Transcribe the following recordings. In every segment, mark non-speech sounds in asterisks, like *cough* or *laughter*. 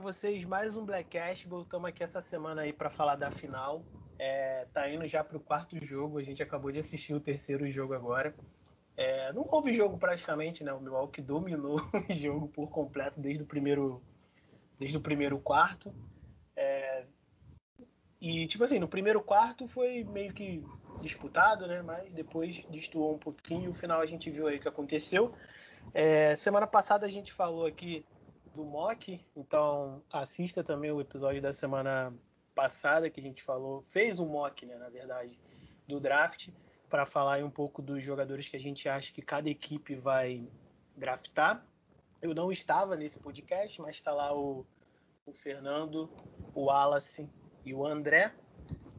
vocês mais um Black Cashball. Estamos aqui essa semana aí para falar da final. É, tá indo já para o quarto jogo. A gente acabou de assistir o terceiro jogo agora. É, não houve jogo praticamente, né? O Milwaukee dominou *laughs* o jogo por completo desde o primeiro, desde o primeiro quarto. É, e tipo assim, no primeiro quarto foi meio que disputado, né? Mas depois destoou um pouquinho. O final a gente viu aí o que aconteceu. É, semana passada a gente falou aqui do mock, então assista também o episódio da semana passada que a gente falou, fez um mock, né, na verdade, do draft para falar um pouco dos jogadores que a gente acha que cada equipe vai draftar. Eu não estava nesse podcast, mas está lá o, o Fernando, o Wallace e o André.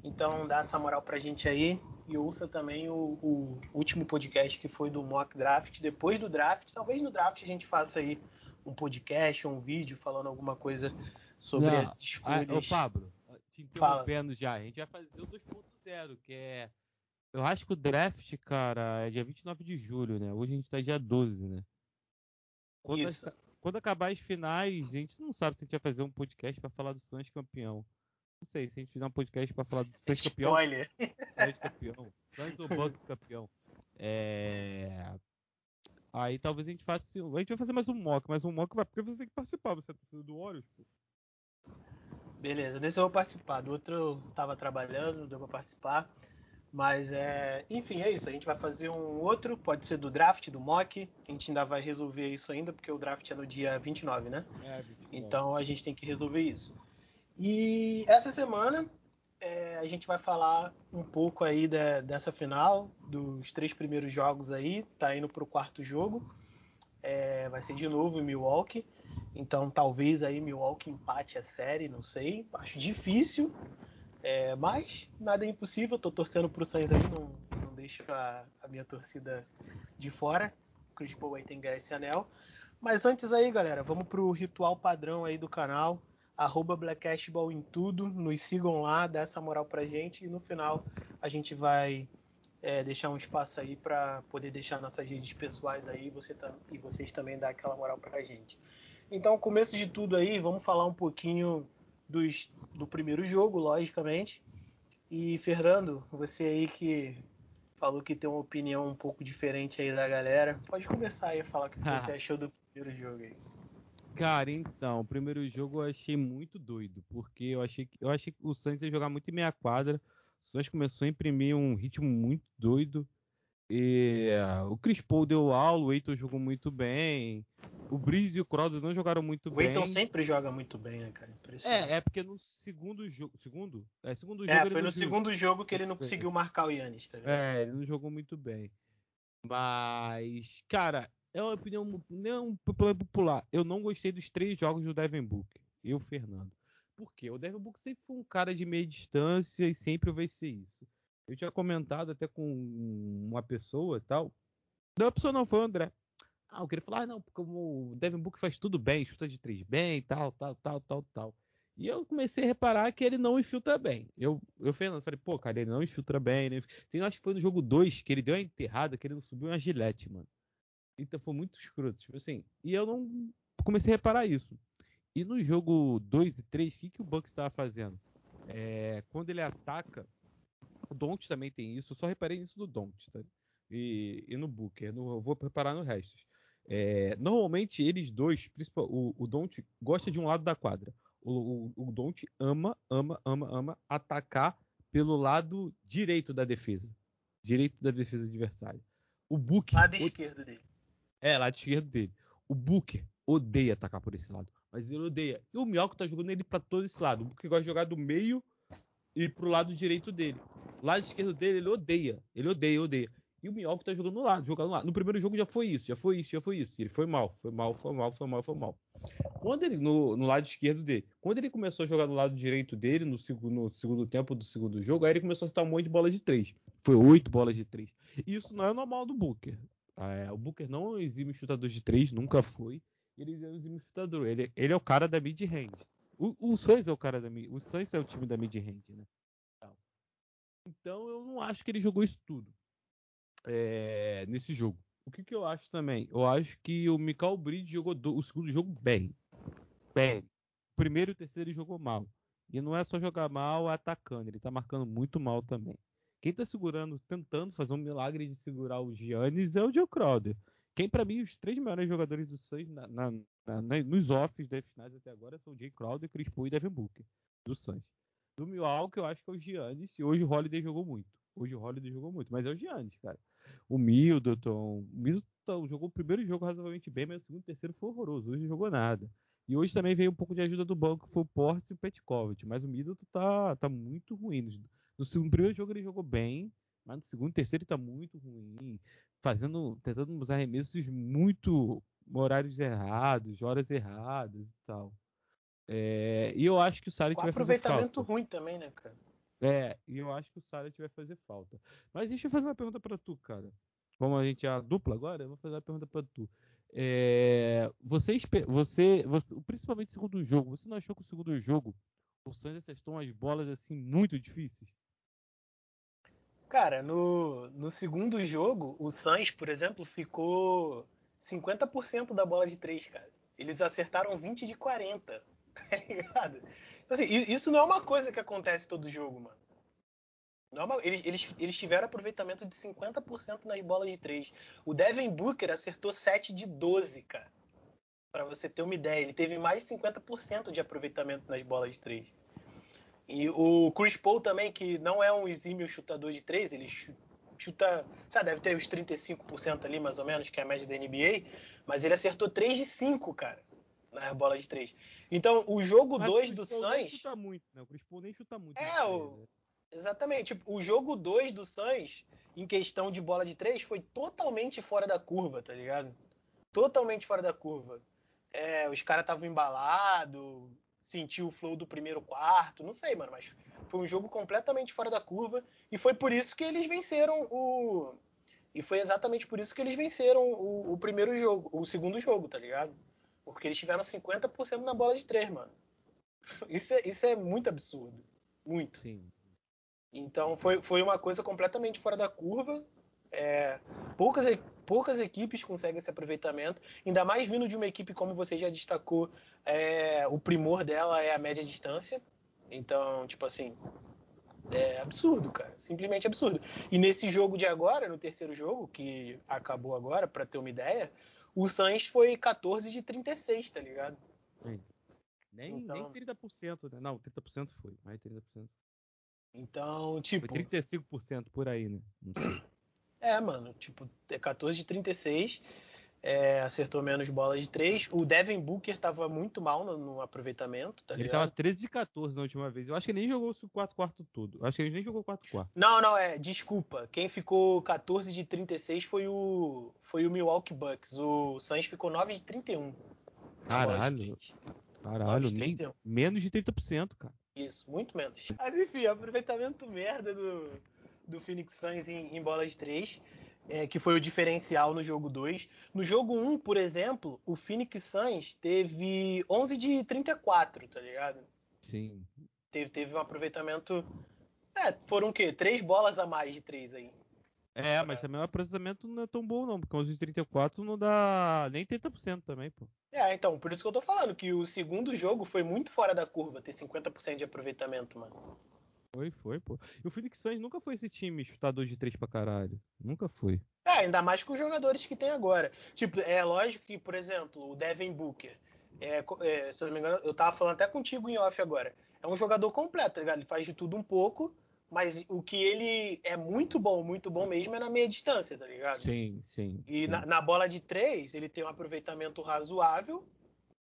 Então dá essa moral pra gente aí e ouça também o, o, último podcast que foi do mock draft. Depois do draft, talvez no draft a gente faça aí um podcast um vídeo falando alguma coisa sobre Não, as escolhas. Ah, ô Pablo, te interrompendo Fala. já, a gente vai fazer o 2.0, que é. Eu acho que o draft, cara, é dia 29 de julho, né? Hoje a gente tá dia 12, né? Quando. A, quando acabar as finais, a gente não sabe se a gente vai fazer um podcast para falar do Suns campeão. Não sei, se a gente fizer um podcast para falar do Suns campeão. Spoiler! Suns campeão. Suns ou Bucks campeão. É... Aí talvez a gente faça. A gente vai fazer mais um mock, mas um mock vai porque você tem que participar. Você é torcedor do Warriors, pô. Beleza, desse eu vou participar. Do outro eu tava trabalhando, não deu pra participar. Mas é. Enfim, é isso. A gente vai fazer um outro, pode ser do draft, do mock. A gente ainda vai resolver isso ainda, porque o draft é no dia 29, né? É, 29. Então a gente tem que resolver isso. E essa semana é, a gente vai falar um pouco aí dessa final, dos três primeiros jogos aí, tá indo pro quarto jogo. É, vai ser de novo em Milwaukee. Então talvez aí Milwaukee empate a série, não sei. Acho difícil, é, mas nada é impossível. Tô torcendo pro Suns aí, não, não deixo a, a, minha torcida de fora. O Chris Paul aí tem que ganhar esse anel. Mas antes aí, galera, vamos pro ritual padrão aí do canal arroba Blackcashball em tudo, nos sigam lá, dá essa moral pra gente e no final a gente vai é, deixar um espaço aí para poder deixar nossas redes pessoais aí você tá, e vocês também dar aquela moral pra gente. Então, começo de tudo aí, vamos falar um pouquinho dos, do primeiro jogo, logicamente. E Fernando, você aí que falou que tem uma opinião um pouco diferente aí da galera, pode começar aí a falar o que *laughs* você achou do primeiro jogo aí. Cara, então, o primeiro jogo eu achei muito doido, porque eu achei, eu achei que o Santos ia jogar muito em meia quadra. O Santos começou a imprimir um ritmo muito doido. E, uh, o Chris Paul deu aula, o Eiton jogou muito bem. O Breeze e o Crowder não jogaram muito o bem. O Eiton sempre joga muito bem, né, cara? É, é porque no segundo jogo. Segundo? É, segundo é, jogo. É, foi no segundo jogo que ele não conseguiu marcar o Yannis, tá É, ele não jogou muito bem. Mas, cara, é uma opinião não popular. Eu não gostei dos três jogos do Devin Booker. Eu, Fernando. Por quê? O Devin Booker sempre foi um cara de meia distância e sempre vai ser isso. Eu tinha comentado até com uma pessoa e tal. Não, a pessoa não foi o André. Ah, eu queria falar, ah, não, porque o Devin Booker faz tudo bem, chuta de três bem, tal, tal, tal, tal, tal. E eu comecei a reparar que ele não infiltra bem. Eu, eu Fernando, falei, pô, cara, ele não infiltra bem. Ele... Tem, acho que foi no jogo 2 que ele deu a enterrada, que ele não subiu uma gilete, mano. Então foi muito escroto. Tipo assim. E eu não comecei a reparar isso. E no jogo 2 e 3, o que, que o Bucks estava fazendo? É, quando ele ataca, o Don't também tem isso. Eu só reparei nisso do Don't, tá? E, e no Booker. No, eu vou reparar no resto. É, normalmente eles dois, principal, o, o Don't gosta de um lado da quadra. O, o, o Don't ama, ama, ama, ama atacar pelo lado direito da defesa. Direito da defesa adversária. O Booker. Lado o, esquerdo dele. É, lado esquerdo dele. O Booker odeia atacar por esse lado. Mas ele odeia. E o Miyako tá jogando ele para todo esse lado. O Booker gosta de jogar do meio e pro lado direito dele. O lado esquerdo dele, ele odeia. Ele odeia, odeia. E o Miyako tá jogando no lado, jogando no lado. No primeiro jogo já foi isso, já foi isso, já foi isso. Ele foi mal, foi mal, foi mal, foi mal, foi mal. Quando ele, no, no lado esquerdo dele, quando ele começou a jogar no lado direito dele, no segundo, no segundo tempo do segundo jogo, aí ele começou a citar um monte de bola de três. Foi oito bolas de três. E isso não é normal do Booker. É, o Booker não exime chutador de três, nunca foi. Ele exime chutador. Ele, ele é o cara da mid-range. O, o Suns é o cara da mid O Suns é o time da mid-range, né? Então eu não acho que ele jogou isso tudo é, nesse jogo. O que, que, eu acho também? Eu acho que o Michael Bridge jogou do, o segundo jogo bem. Bem. primeiro e o terceiro ele jogou mal. E não é só jogar mal atacando, ele tá marcando muito mal também. Quem tá segurando, tentando fazer um milagre de segurar o Giannis é o Joe Crowder. Quem, para mim, os três melhores jogadores do Suns na, na, na, nos offs das finais até agora são o Jay Crowder, Chris Paul e Devin Booker, do Suns. Do Milwaukee, eu acho que é o Giannis, e hoje o Holiday jogou muito. Hoje o Holiday jogou muito, mas é o Giannis, cara. O Middleton, o Middleton jogou o primeiro jogo razoavelmente bem, mas o segundo e terceiro foi horroroso. Hoje não jogou nada. E hoje também veio um pouco de ajuda do banco, foi o Portes e o Petkovic. Mas o Middleton tá, tá muito ruim. No, segundo, no primeiro jogo ele jogou bem, mas no segundo e terceiro ele tá muito ruim. Fazendo, tentando usar arremessos muito horários errados, horas erradas e tal. É, e eu acho que o Saric vai aproveitamento ruim também, né, cara? É, e eu acho que o Saric vai fazer falta. Mas deixa eu fazer uma pergunta para tu, cara. Como a gente é a dupla agora, eu vou fazer uma pergunta para tu. É, você, você, você, principalmente o segundo jogo, você não achou que o segundo jogo o Suns acertou umas bolas assim muito difíceis? Cara, no, no segundo jogo, o Suns, por exemplo, ficou 50% da bola de 3, cara. Eles acertaram 20 de 40, *laughs* tá ligado? Então, assim, isso não é uma coisa que acontece todo jogo, mano. É uma, eles, eles, eles tiveram aproveitamento de 50% nas bolas de 3. O Devin Booker acertou 7 de 12, cara. Para você ter uma ideia, ele teve mais de 50% de aproveitamento nas bolas de 3. E o Chris Paul também, que não é um exímio chutador de 3, ele chuta, sabe, deve ter uns 35% ali, mais ou menos, que é a média da NBA, mas ele acertou 3 de 5, cara, nas bolas de 3. Então, o jogo 2 do Suns... nem chuta muito, né? O Chris Paul nem chuta muito. É, o... Né? Exatamente. Tipo, o jogo 2 do Suns, em questão de bola de 3, foi totalmente fora da curva, tá ligado? Totalmente fora da curva. É, os caras estavam embalados, sentiu o flow do primeiro quarto, não sei, mano, mas foi um jogo completamente fora da curva e foi por isso que eles venceram o. E foi exatamente por isso que eles venceram o, o primeiro jogo, o segundo jogo, tá ligado? Porque eles tiveram 50% na bola de três, mano. *laughs* Isso é, isso é muito absurdo. Muito. Sim. Então foi, foi uma coisa completamente fora da curva. É, poucas, poucas equipes conseguem esse aproveitamento, ainda mais vindo de uma equipe, como você já destacou, é, o primor dela é a média distância. Então, tipo assim, é absurdo, cara. Simplesmente absurdo. E nesse jogo de agora, no terceiro jogo, que acabou agora, para ter uma ideia, o Suns foi 14 de 36, tá ligado? Nem, então... nem 30%, né? Não, 30% foi, mais 30%. Então, tipo. Foi 35% por aí, né? É, mano, tipo, 14 de 36. É, acertou menos bolas de 3. O Devin Booker tava muito mal no, no aproveitamento, tá Ele ligado? tava 13 de 14 na última vez. Eu acho que ele nem jogou o 4 quarto todo. Eu acho que ele nem jogou o 4 quarto. Não, não, é, desculpa. Quem ficou 14 de 36 foi o foi o Milwaukee Bucks. O Suns ficou 9 de 31. Caralho. Caralho, nem, menos de 30%, cara. Isso, muito menos. Mas enfim, aproveitamento merda do, do Phoenix Suns em, em bola de 3, é, que foi o diferencial no jogo 2. No jogo 1, por exemplo, o Phoenix Suns teve 11 de 34, tá ligado? Sim. Teve, teve um aproveitamento. É, foram o quê? Três bolas a mais de 3 aí. É, mas também o aproveitamento não é tão bom, não, porque 11 de 34 não dá nem 30% também, pô. É, então, por isso que eu tô falando, que o segundo jogo foi muito fora da curva, ter 50% de aproveitamento, mano. Foi, foi, pô. E o Phoenix Suns nunca foi esse time chutador de três pra caralho. Nunca foi. É, ainda mais com os jogadores que tem agora. Tipo, é lógico que, por exemplo, o Devin Booker. É, é, se eu não me engano, eu tava falando até contigo em off agora. É um jogador completo, tá ligado? Ele faz de tudo um pouco, mas o que ele é muito bom, muito bom mesmo, é na meia distância, tá ligado? Sim, sim. E sim. Na, na, bola de três, ele tem um aproveitamento razoável,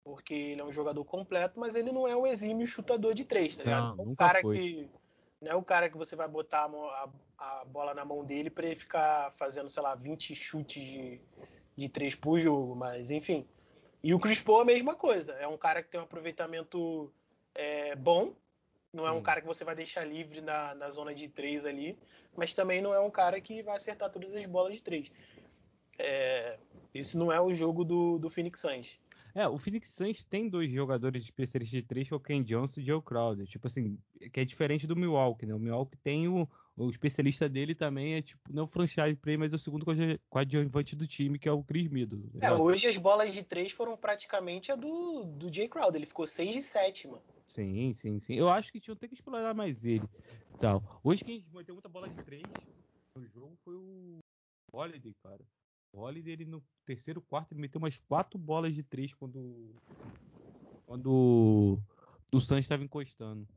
porque ele é um jogador completo, mas ele não é um exímio chutador de três, tá ligado? Não, é um nunca cara foi. que. Não é o cara que você vai botar a, a, a, bola na mão dele para ele ficar fazendo, sei lá, 20 chutes de, de três por jogo, mas enfim. E o Chris Paul é a mesma coisa. É um cara que tem um aproveitamento é, bom, não é um cara que você vai deixar livre na, na zona de três ali, mas também não é um cara que vai acertar todas as bolas de três. É, esse não é o jogo do, do Phoenix Suns. É, o Phoenix Suns tem dois jogadores especialistas de três, que é o Ken Johnson e o Joe Crowder. Tipo assim, que é diferente do Milwaukee, né? O Milwaukee tem o, o especialista dele também, é tipo, não franchise play, mas é o segundo coadjuvante do time, que é o Chris Middleton. Tá é, hoje as bolas de três foram praticamente a do, do Jay Crowder. Ele ficou 6 de 7, mano. Sim, sim, sim. Eu acho que tinham que explorar mais ele. Tal. Hoje quem meteu muita bola de três no jogo foi o Holiday, cara. Holiday, ele no terceiro quarto, ele meteu umas quatro bolas de três quando, quando o Santos estava encostando.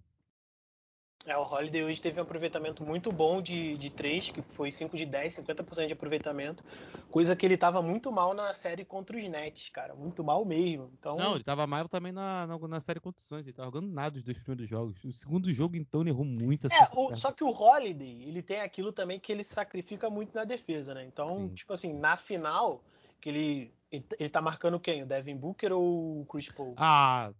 É, o Holiday hoje teve um aproveitamento muito bom de, de 3, que foi 5 de 10, 50% de aproveitamento. Coisa que ele estava muito mal na série contra os Nets, cara. Muito mal mesmo. Então... Não, ele estava mal também na, na, na, série contra os Suns. Ele estava jogando nada os dois primeiros jogos. O segundo jogo, então, ele errou muito. É, o, só que o Holiday, ele tem aquilo também que ele sacrifica muito na defesa, né? Então, Sim. tipo assim, na final, que ele, ele, ele tá marcando quem? O Devin Booker ou o Chris Paul? Ah,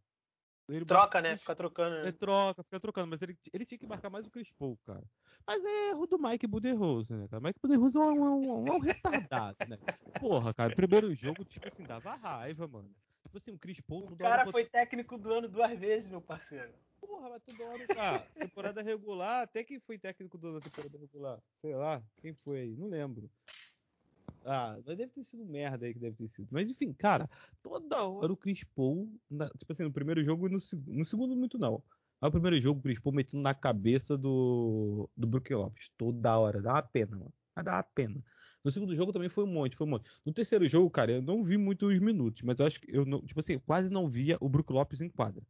ele troca, né? Fica trocando. Né? Ele troca, fica trocando, mas ele, ele tinha que marcar mais o Chris Paul, cara. Mas é erro do Mike Budenholzer, né, cara? Mike Budenholzer é um, um, um, um retardado, né? Porra, cara, primeiro jogo, tipo assim, dava raiva, mano. Tipo assim, o Chris Paul... O cara foi técnico do ano duas vezes, meu parceiro. Porra, mas toda hora, cara. Temporada regular, até quem foi técnico do ano da temporada regular? Sei lá, quem foi aí? Não lembro. Ah, mas deve ter sido merda aí que deve ter sido. Mas enfim, cara, toda hora o Chris Paul, na, tipo assim, no primeiro jogo e no, no, segundo muito não. Mas o primeiro jogo o Chris Paul metendo na cabeça do, do Brook Lopes. Toda hora. Dá uma pena, mano. Mas dá uma pena. No segundo jogo também foi um monte, foi um monte. No terceiro jogo, cara, eu não vi muitos minutos, mas eu acho que eu não, tipo assim, quase não via o Brook Lopes em quadra.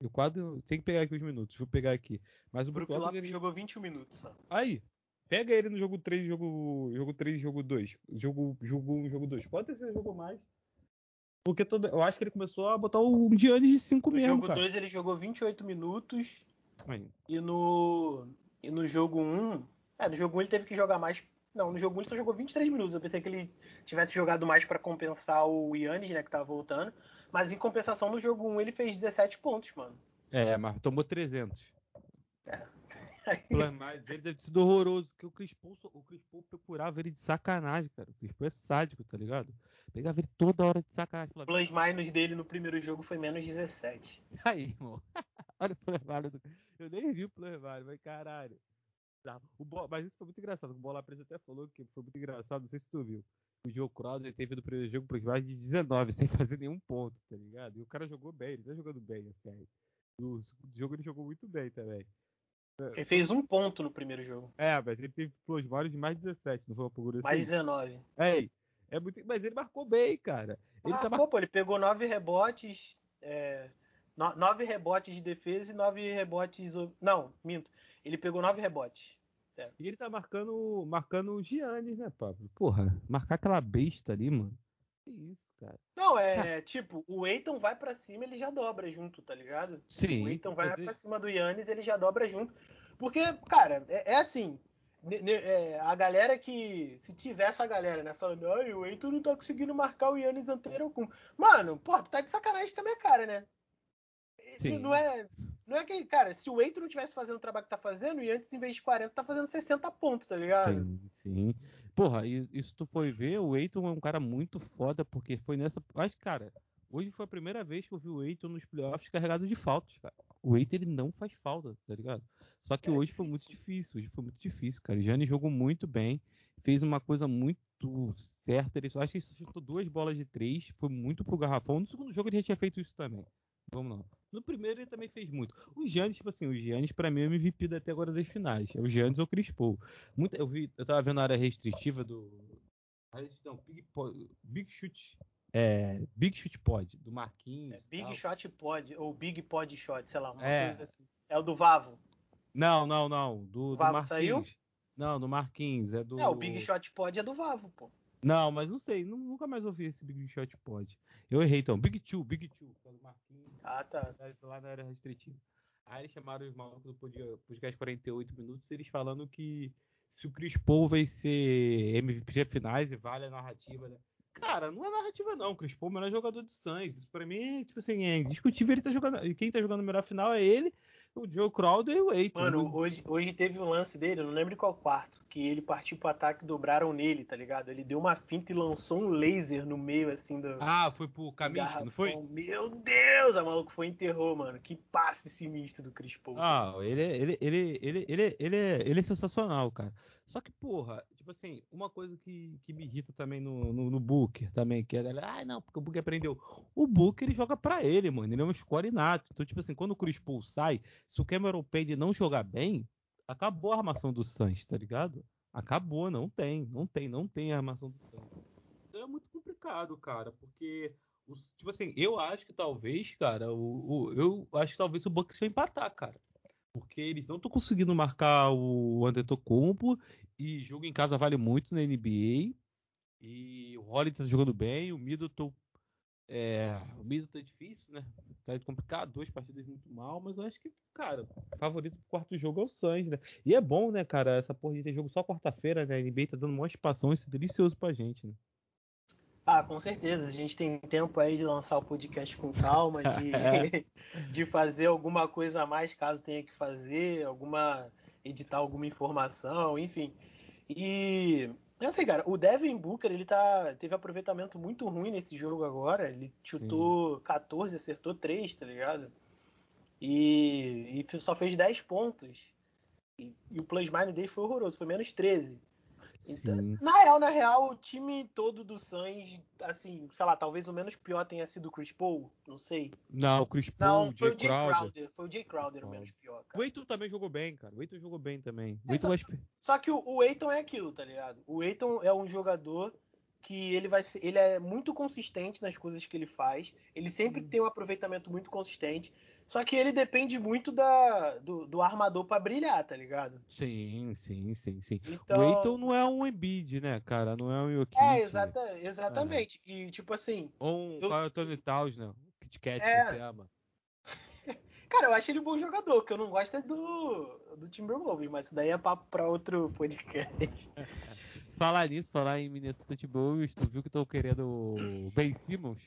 Eu quase tem que pegar aqui os minutos, vou pegar aqui. Mas o Brook, Brook Lopes, Lopes jogou 21 minutos só. Aí, Pega ele no jogo 3, jogo, jogo 3, jogo 2. Jogo, jogo 1, jogo 2. Pode ter sido jogo mais. Porque todo, eu acho que ele começou a botar o Giannis de 5 mesmo. No jogo 2 ele jogou 28 minutos. Aí. E no, e no jogo 1. É, no jogo 1 ele teve que jogar mais. Não, no jogo 1 ele só jogou 23 minutos. Eu pensei que ele tivesse jogado mais para compensar o Yannis, né, que tava voltando. Mas em compensação, no jogo 1 ele fez 17 pontos, mano. É, mas tomou 300. É. Mas dele deve ter sido horroroso, porque o Chris Paul, o Chris Paul procurava ele de sacanagem, cara. O Chris Paul é sádico, tá ligado? Pegava ele toda hora de sacanagem. O plus minus dele no primeiro jogo foi menos 17. *laughs* Aí, irmão. *laughs* Olha o plus minus. Eu nem vi o plus minus, mas caralho. Tá. O Bo... Mas isso foi muito engraçado. O Bola Presa até falou que foi muito engraçado, não sei se tu viu. O Joe Crowder teve no primeiro jogo plus minus de 19, *laughs* sem fazer nenhum ponto, tá ligado? E o cara jogou bem, ele tá jogando bem, assim. No jogo ele jogou muito bem também. É, ele fez um ponto no primeiro jogo. É, mas ele teve plasmários de mais 17, não foi uma procura Mais 19. É, é muito, mas ele marcou bem, cara. Ele marcou, tá mar... pô, ele pegou nove rebotes, é, no, nove rebotes de defesa e nove rebotes. Não, minto. Ele pegou nove rebotes. É. E ele tá marcando, marcando o Giannis, né, Pablo? Porra, marcar aquela besta ali, mano. Que isso, cara. Não, é tipo, o Eiton vai para cima, ele já dobra junto, tá ligado? Sim. O Eiton vai para cima do Yannis, ele já dobra junto. Porque, cara, é, é assim. É, a galera que. Se tiver essa galera, né, falando, ai, o Eiton não tá conseguindo marcar o Yannis anterior com. Mano, pô, tu tá de sacanagem com a minha cara, né? Sim. Não é. Não é que, cara, se o Eiton não tivesse fazendo o trabalho que tá fazendo, o Yannis, em vez de 40, tá fazendo 60 pontos, tá ligado? Sim, sim. Porra, isso tu foi ver, o Eiton é um cara muito foda, porque foi nessa. Acho, cara, hoje foi a primeira vez que eu vi o Eiton nos playoffs carregado de faltas, cara. O Eiton ele não faz falta, tá ligado? Só que é hoje difícil. foi muito difícil, hoje foi muito difícil, cara. O Gianni jogou muito bem, fez uma coisa muito certa. Ele, acho que ele chutou duas bolas de três, foi muito pro garrafão. No segundo jogo ele já tinha feito isso também. Vamos lá. No primeiro ele também fez muito. O Giannis, tipo assim, o Giannis pra mim é o MVP até agora das finais. É o Giannis ou o Chris Paul. Muito, eu, vi, eu tava vendo a área restritiva do... Não, Big, Big Shoot... É, Big Shoot Pod, do Marquinhos. É, Big tal. Shot Pod, ou Big Pod Shot, sei lá. Uma é. coisa assim. É o do Vavo. Não, não, não. Do, o Vavo do saiu? Não, do Marquinhos. É do. É, o Big Shot Pod é do Vavo, pô. Não, mas não sei, nunca mais ouvi esse Big Shot Pod. Eu errei então. Big Two, Big Two, é do Marquinhos. Ah, tá. Lá na área restritiva. Aí eles chamaram os malucos do podcast 48 minutos, eles falando que se o Chris Paul vai ser MVP finais e vale a narrativa, né? Cara, não é narrativa não. O Chris Paul é o melhor jogador de Suns. Isso pra mim, tipo assim, é indiscutível. Ele tá jogando. Quem tá jogando o melhor final é ele, o Joe Crowder e o Eiton. Mano, hoje, hoje teve um lance dele, eu não lembro qual quarto, porque ele partiu pro ataque e dobraram nele, tá ligado? Ele deu uma finta e lançou um laser no meio, assim, do. Ah, foi pro Kaminsky, não foi? Meu Deus, a maluco foi enterrou, mano. Que passe sinistro do Chris Paul. Ah, ele, ele, ele, ele, ele, ele, é, ele é sensacional, cara. Só que, porra, tipo assim, uma coisa que, que me irrita também no, no, no Booker, também, que a galera, ah, não, porque o Booker aprendeu. O Booker, ele joga pra ele, mano. Ele é um score inato. Então, tipo assim, quando o Chris Paul sai, se o Cameron Payne não jogar bem, acabou a armação do Suns, tá ligado? Acabou, não tem, não tem, não tem a armação do Suns. Então é muito complicado, cara, porque os, tipo assim, eu acho que talvez, cara, o, o eu acho que talvez o Bucks vai empatar, cara. Porque eles não estão conseguindo marcar o Antetokounmpo e jogo em casa vale muito na NBA. E o Holiday tá jogando bem, o Middleton é, o Middleton é difícil, né? Tá complicado, duas partidas muito mal, mas eu acho que, cara, favorito do quarto jogo é o Suns, né? E é bom, né, cara, essa porra de ter jogo só quarta-feira, né? A NBA tá dando uma espação, isso é delicioso pra gente, né? Ah, com certeza. A gente tem tempo aí de lançar o podcast com calma, de, *laughs* é. *laughs* de fazer alguma coisa a mais caso tenha que fazer, alguma editar alguma informação, enfim. E eu sei, cara, o Devin Booker, ele tá, teve aproveitamento muito ruim nesse jogo agora. Ele chutou Sim. 14, acertou 3, tá ligado? E, e só fez 10 pontos. E, e o plus minus dele foi horroroso, foi menos 13. Então, na real, na real, o time todo do Suns, assim, sei lá, talvez o menos pior tenha sido o Chris Paul, não sei. Não, o Chris Paul, não, o Jay, Crowder. Crowder. Foi o Jay Crowder o menos pior, cara. O Aiton também jogou bem, cara. O Aiton jogou bem também. É, só, só, que o, o Aiton é aquilo, tá ligado? O Aiton é um jogador que ele vai ser, ele é muito consistente nas coisas que ele faz. Ele sempre tem um aproveitamento muito consistente. Só que ele depende muito da, do, do armador para brilhar, tá ligado? Sim, sim, sim, sim. Então... O Eiton não é um Embiid, né, cara? Não é um Jokic. É, exata, exatamente. É. E tipo assim... Ou um eu... Tony Towns, né? Kit Kat é... que você ama. *laughs* Cara, eu acho ele um bom jogador, que eu não gosto é do, do Timberwolves, mas isso daí é papo pra outro podcast. *laughs* falar nisso, falar em Minnesota Timberwolves, tu viu que tô querendo o Ben Simmons?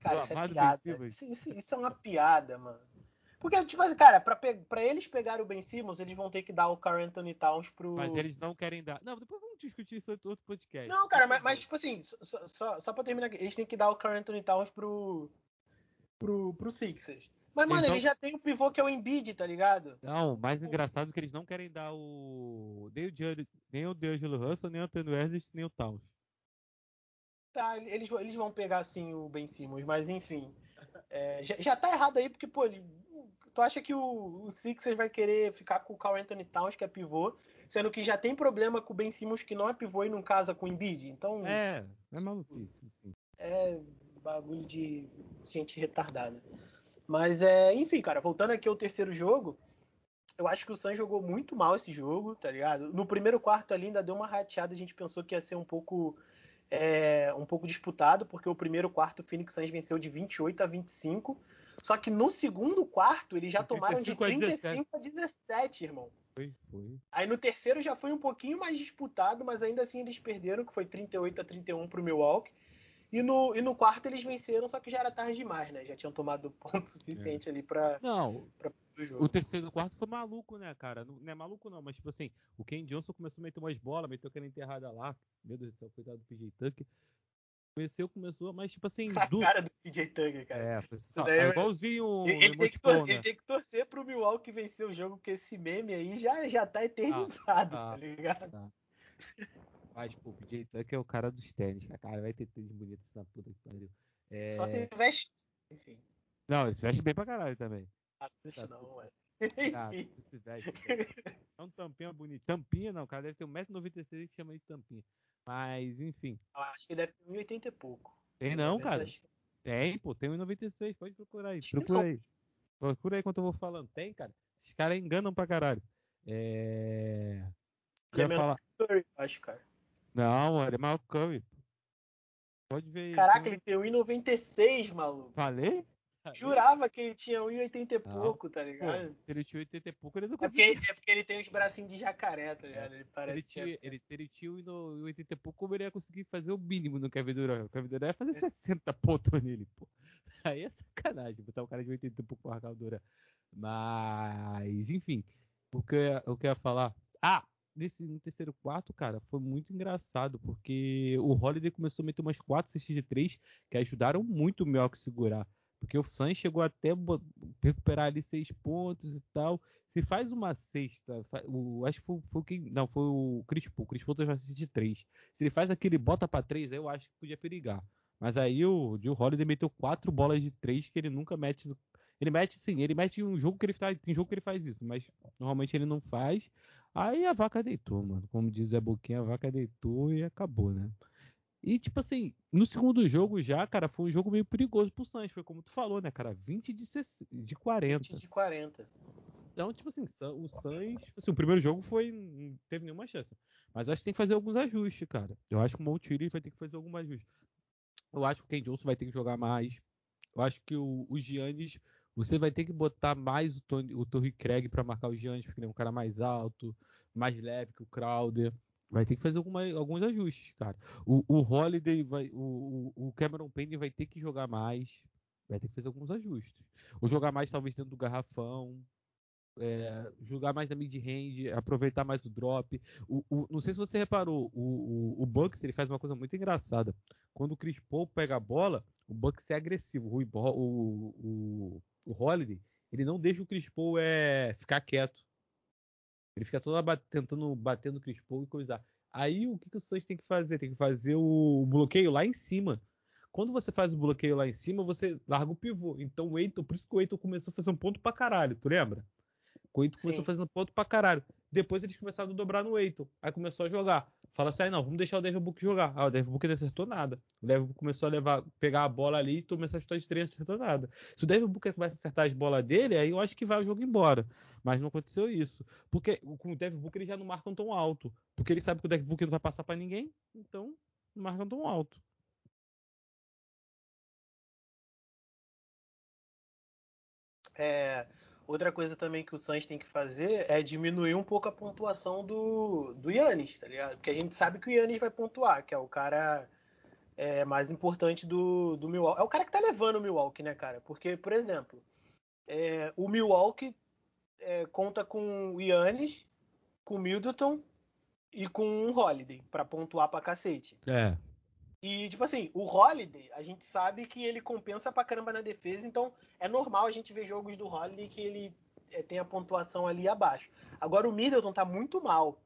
Cara, isso é piada. Isso, isso, isso, é uma piada, mano. Porque, tipo assim, cara, pra, pe pra eles pegarem o Ben Simmons, eles vão ter que dar o Carl Anthony Towns pro. Mas eles não querem dar. Não, depois vamos discutir isso em outro podcast. Não, cara, mas, mas tipo assim, só, só, só pra terminar aqui, eles têm que dar o Carl Anthony Towns pro. pro, pro Sixers. Mas, mano, eles, não... já tem o pivô que é o Embiid, tá ligado? Não, o mais engraçado é que eles não querem dar o. Nem o, nem o D'Angelo Russell, nem o Anthony Edwards, nem o Towns. Tá, eles, eles vão pegar sim o Ben Simmons, mas enfim. É, já, já tá errado aí, porque, pô, tu acha que o, o Sixers vai querer ficar com o Carl Anthony Towns, que é pivô, sendo que já tem problema com o Ben Simmons, que não é pivô e não casa com o Embiid? Então. É, é maluquice. É bagulho de gente retardada. Mas, é, enfim, cara, voltando aqui ao terceiro jogo, eu acho que o Suns jogou muito mal esse jogo, tá ligado? No primeiro quarto ali ainda deu uma rateada, a gente pensou que ia ser um pouco é, um pouco disputado, porque o primeiro quarto o Phoenix Suns venceu de 28 a 25. Só que no segundo quarto eles já tomaram de 35 a 17, irmão. Foi, foi. Aí no terceiro já foi um pouquinho mais disputado, mas ainda assim eles perderam, que foi 38 a 31 pro Milwaukee. E no, e no quarto eles venceram, só que já era tarde demais, né? Já tinham tomado *laughs* ponto suficiente é. ali pra, Não, pra o terceiro quarto foi maluco, né, cara? Não, não, é maluco não, mas tipo assim, o Ken Johnson começou a meter umas bolas, meteu aquela enterrada lá. Meu Deus do céu, coitado do PJ Tucker. Começou, começou, mas tipo assim. A do... cara do PJ Tucker, cara. É, foi é igualzinho ele, ele, tem que torcer, ele tem que torcer pro Milwaukee vencer o jogo, porque esse meme aí já, já tá eternizado, ah, tá ligado? Tá. Mas, pô, o PJ Tucker é o cara dos tênis, cara. Vai ter tênis bonito essa puta que pariu. É... Só se veste. Enfim. Não, ele se veste bem pra caralho também. Ah, deixa tá não, ué. Ah, *laughs* se veste. É um tampinha bonito. Tampinha não, cara deve ter 1,96m e chama de tampinha. Mas, enfim. Eu acho que deve ter 1,80 e pouco. Tem não, cara. Tem, pô, tem 1,96. Pode procurar aí. Procura aí. Procura aí enquanto eu vou falando. Tem, cara. Esses caras enganam pra caralho. É. Eu ia falar. Curry, acho, cara. Não, ele é maior Curry. Pode ver. Caraca, ele tem 1,96, maluco. Falei? Jurava que ele tinha 1,80 e pouco, tá ligado? Pô, se ele tinha 80 e pouco, ele não conseguia. É porque, é porque ele tem os bracinhos de jacaré, tá ligado? Ele parece. Ele tinha, ele, se ele tinha 1,80 e pouco, como ele ia conseguir fazer o mínimo no Kevin Durant? O Kevin Durant ia fazer 60 é. pontos nele, pô. *laughs* Aí é sacanagem botar um cara de 80 e pouco pra marcar o Durant. Mas, enfim. O que, o que eu ia falar? Ah! Nesse, no terceiro quarto, cara, foi muito engraçado, porque o Holiday começou a meter umas 4 cestas de 3 que ajudaram muito o Melk segurar. Porque o Suns chegou até recuperar ali seis pontos e tal. Se faz uma cesta, o, acho que foi, foi quem. Não, foi o Chris Paul. O Chris Paul teve uma cesta de três. Se ele faz aquele bota para três, aí eu acho que podia perigar. Mas aí o Joe Holiday meteu quatro bolas de três que ele nunca mete. Ele mete sim, ele mete um jogo que ele faz. Tem jogo que ele faz isso, mas normalmente ele não faz. Aí a vaca deitou, mano. Como diz a Boquinha, a vaca deitou e acabou, né? E, tipo assim, no segundo jogo já, cara, foi um jogo meio perigoso pro Suns. Foi como tu falou, né, cara? 20 de, de 40. 20 de 40. Então, tipo assim, o Suns. Tipo assim, o primeiro jogo foi. Não teve nenhuma chance. Mas eu acho que tem que fazer alguns ajustes, cara. Eu acho que o Montilho vai ter que fazer alguns ajustes. Eu acho que o Ken Johnson vai ter que jogar mais. Eu acho que o, o Giannis. Você vai ter que botar mais o, Tony, o Torrey Craig para marcar o Giannis, porque ele é um cara mais alto, mais leve que o Crowder. Vai ter que fazer alguma, alguns ajustes, cara. O, o Holiday vai. O, o Cameron Payne vai ter que jogar mais. Vai ter que fazer alguns ajustes. Ou jogar mais, talvez, dentro do garrafão. É, jogar mais na mid-range, aproveitar mais o drop. O, o, não sei se você reparou, o, o, o Bucks ele faz uma coisa muito engraçada. Quando o Chris Paul pega a bola, o Bucks é agressivo. O, o, o, o Holiday, ele não deixa o Chris Paul é, ficar quieto. Ele fica toda bat tentando bater no Chris Paul e coisar. Aí o que, que o Suns tem que fazer? Tem que fazer o bloqueio lá em cima. Quando você faz o bloqueio lá em cima, você larga o pivô. Então o Eiton, por isso que o Eiton começou a fazer um ponto pra caralho, tu lembra? O Eiton começou fazendo ponto pra caralho. Depois eles começaram a dobrar no Eiton. Aí começou a jogar. Fala assim, ah, não, vamos deixar o Devin Book jogar. Ah, o Devin Book não acertou nada. O Devin Book começou a levar, pegar a bola ali e começar a chutar de três, acertou nada. Se o Devin Book começa a acertar as bolas dele, aí eu acho que vai o jogo embora. Mas não aconteceu isso. Porque com o Devin Book eles já não marcam tão alto. Porque ele sabe que o Devin Book não vai passar para ninguém, então não marcam tão alto. É, Outra coisa também que o Suns tem que fazer é diminuir um pouco a pontuação do, do Yannis, tá ligado? Porque a gente sabe que o Yannis vai pontuar, que é o cara é, mais importante do, do Milwaukee. É o cara que tá levando o Milwaukee, né, cara? Porque, por exemplo, é, o Milwaukee é, conta com o Yannis, com o Middleton e com o Holiday para pontuar pra cacete. É. E, tipo assim, o Holiday, a gente sabe que ele compensa pra caramba na defesa, então é normal a gente ver jogos do Holiday que ele é, tem a pontuação ali abaixo. Agora o Middleton tá muito mal.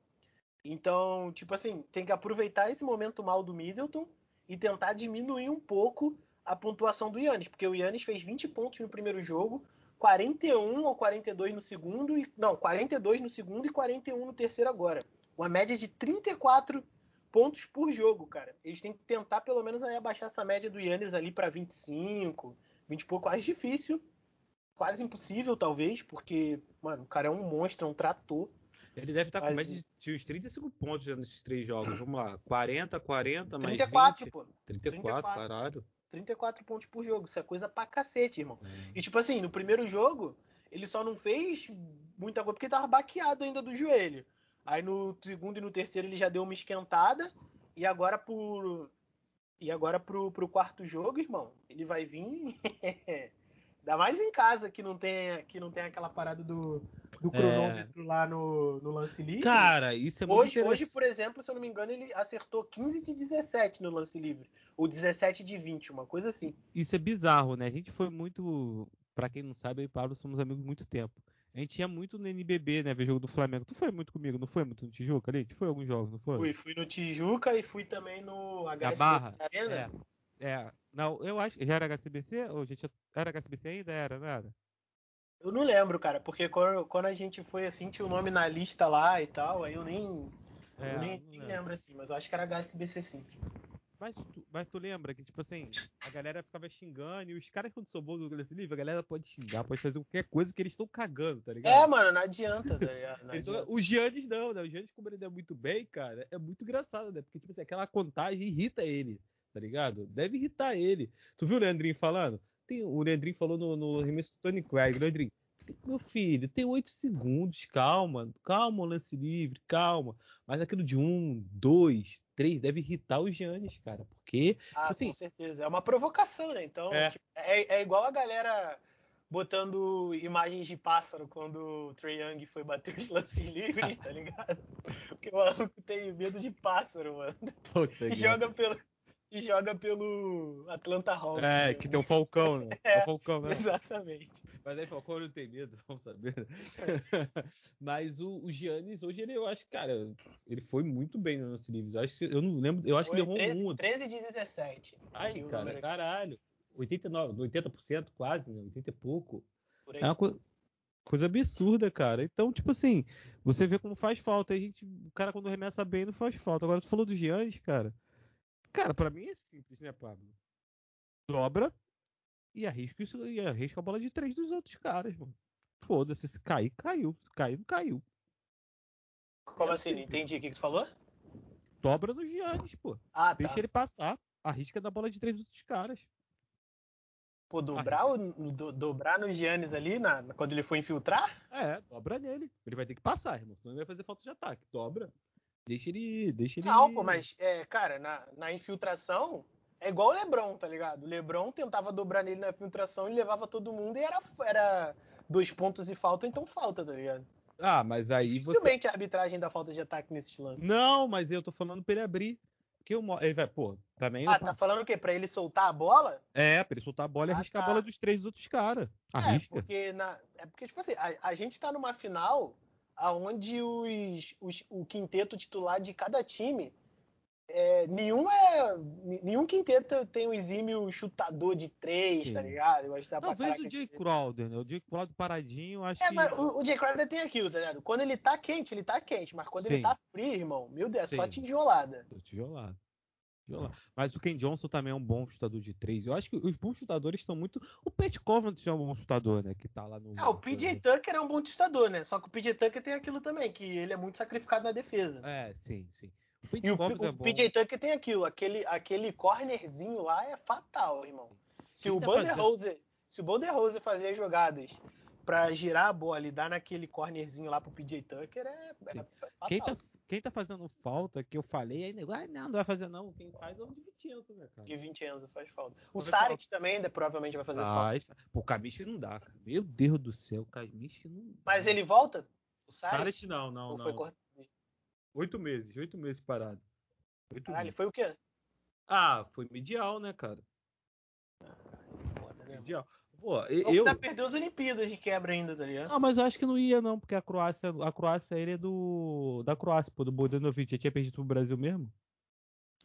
Então, tipo assim, tem que aproveitar esse momento mal do Middleton e tentar diminuir um pouco a pontuação do Yannis, porque o Yannis fez 20 pontos no primeiro jogo, 41 ou 42 no segundo, e, não, 42 no segundo e 41 no terceiro agora. Uma média de 34 pontos por jogo, cara. Eles têm que tentar pelo menos aí abaixar essa média do Yannis ali para 25, 20 e pouco. Quase difícil, quase impossível talvez, porque, mano, o cara é um monstro, é um trator. Ele deve estar tá com média de uns 35 pontos já nesses três jogos. Vamos lá, 40, 40, mais 34, 20. pô. 34, 34, caralho. 34 pontos por jogo, isso é coisa pra cacete, irmão. É. E tipo assim, no primeiro jogo, ele só não fez muita coisa porque tava baqueado ainda do joelho. Aí no segundo e no terceiro ele já deu uma esquentada. E agora por. E agora pro, pro quarto jogo, irmão, ele vai vir. *laughs* Ainda mais em casa que não tem, que não tem aquela parada do, do é. cronômetro é... lá no, no lance livre. Cara, isso é muito hoje, hoje, por exemplo, se eu não me engano, ele acertou 15 de 17 no lance livre. Ou 17 de 20, uma coisa assim. Isso é bizarro, né? A gente foi muito. Para quem não sabe, eu e Pablo somos amigos muito tempo. A gente ia muito no NBB, né? Ver jogo do Flamengo. Tu foi muito comigo, não foi muito no Tijuca ali? Tu foi alguns jogos, não foi? Fui, fui no Tijuca e fui também no HSBC Barra. Arena. É, é. Não, eu acho. Já era HSBC? Ou já tinha... Era HSBC ainda? Era, não era? Eu não lembro, cara, porque quando, quando a gente foi assim, tinha o nome na lista lá e tal, aí eu nem. É, eu nem, nem lembro assim, mas eu acho que era HSBC sim. Mas tu, mas tu lembra que, tipo assim, a galera ficava xingando e os caras, quando são bons no lance livre, a galera pode xingar, pode fazer qualquer coisa que eles estão cagando, tá ligado? É, mano, não adianta, tá ligado? Não *laughs* adianta. O Giannis não, né? O Giannis, como ele é muito bem, cara, é muito engraçado, né? Porque, tipo assim, aquela contagem irrita ele, tá ligado? Deve irritar ele. Tu viu o Leandrinho falando? Tem, o Leandrinho falou no, no remesso do Tony Craig. Leandrinho, meu filho, tem oito segundos, calma, calma, lance livre, calma. Mas aquilo de um, dois, três deve irritar os Giannis, cara, porque ah, assim, com certeza, é uma provocação, né? Então é, tipo, é, é igual a galera botando imagens de pássaro quando o Trae Young foi bater os lances *laughs* livres, tá ligado? Porque o maluco tem medo de pássaro, mano. Puta E joga pelo, e joga pelo Atlanta Hawks. É, né? que tem um Falcão, né? *laughs* É, É. o Falcão, né? Exatamente. Mas aí Falcão não tem medo, *laughs* vamos saber. *laughs* Mas o, o Giannis, hoje, ele, eu acho que, cara, ele foi muito bem no lance livre. Eu acho que eu não lembro, eu acho que Foi errou 13, um. 13 de 17. Ai, Aí cara, caralho. 89, 80% quase, né? 80 e pouco. É uma coi- coisa absurda, cara. Então, tipo assim, você vê como faz falta. A gente, o cara quando remessa bem não faz falta. Agora tu falou do Giannis, cara. Cara, pra mim é simples, né, Pablo? Dobra e arrisca isso e arrisca a bola de três dos outros caras, mano. Foda-se, se cair, caiu. Se cair, não caiu. Como é assim? Não entendi o que que tu falou? Dobra no Giannis, pô. Ah, tá. Deixa ele passar. Arrisca da bola de três dos outros caras. Pô, dobrar, o, do- dobrar no Giannis ali na, quando ele for infiltrar? É, dobra nele. Ele vai ter que passar, irmão. Senão ele vai fazer falta de ataque. Dobra. Deixa ele. Deixa ele. Não, pô, mas, é, cara, na, na infiltração é igual o Lebron, tá ligado? O Lebron tentava dobrar nele na infiltração e levava todo mundo e era, era dois pontos e falta, então falta, tá ligado? Ah, mas aí você. Dificilmente a arbitragem dá falta de ataque nesse lance. Não, mas eu tô falando pra ele abrir. Porque o ele vai, pô, também. Ah, eu- tá falando o quê? Pra ele soltar a bola? É, pra ele soltar a bola e Ah, arriscar tá. a bola dos três outros caras. É, Arrisca. porque, na, é porque, tipo assim, a, a gente tá numa final aonde os, os- o quinteto titular de cada time, é, nenhum é. Nenhum quinteto tem um exímio chutador de três, Sim. tá ligado? Eu acho que dá Talvez o Jay de- Crowder, né? O Jay Crowder paradinho, acho É, que. mas o, o Jay Crowder tem aquilo, tá ligado? Quando ele tá quente, ele tá quente, mas quando ele Sim. tá frio, irmão, meu Deus, é só Sim. tijolada. Tô Tijolado. Tijolado. Mas o Ken Johnson também é um bom chutador de três. Eu acho que os bons chutadores estão muito. O Pat Covington é um bom chutador, né? Que tá lá no. Ah, o PJ Tucker é um bom chutador, né? Só que o PJ Tucker tem aquilo também, que ele é muito sacrificado na defesa. É, sim, sim. O E o, é o. PJ Tucker tem aquilo, aquele, aquele cornerzinho lá é fatal, irmão. Se Quem o tá Banderhose, se o Banderhose fazer jogadas pra girar a bola e dar naquele cornerzinho lá pro PJ Tucker, é, é. Quem tá, quem tá fazendo falta, que eu falei, aí nego, ah, não, não vai fazer não. Quem faz é o de Vicenzo, né, cara? De Vincenzo faz falta. O Vai Saric também ainda provavelmente vai fazer falta. Faz. Pô, o Kaminsky não dá, cara. Meu Deus do céu, o Kaminsky não dá. Mas ele volta? O Saric? Saric não, não, Ou não. foi cortado? Oito meses, oito meses parado. Oito Caralho, meses. foi o quê? Ah, foi medial, né, cara? Foda, né? Medial. Pô, eu. ainda perdeu as Olimpíadas de quebra ainda, tá ligado? Ah, mas eu acho que não ia, não, porque a Croácia, a Croácia, ele é do. Da Croácia, pô, do Bodanovic. Já tinha perdido pro Brasil mesmo?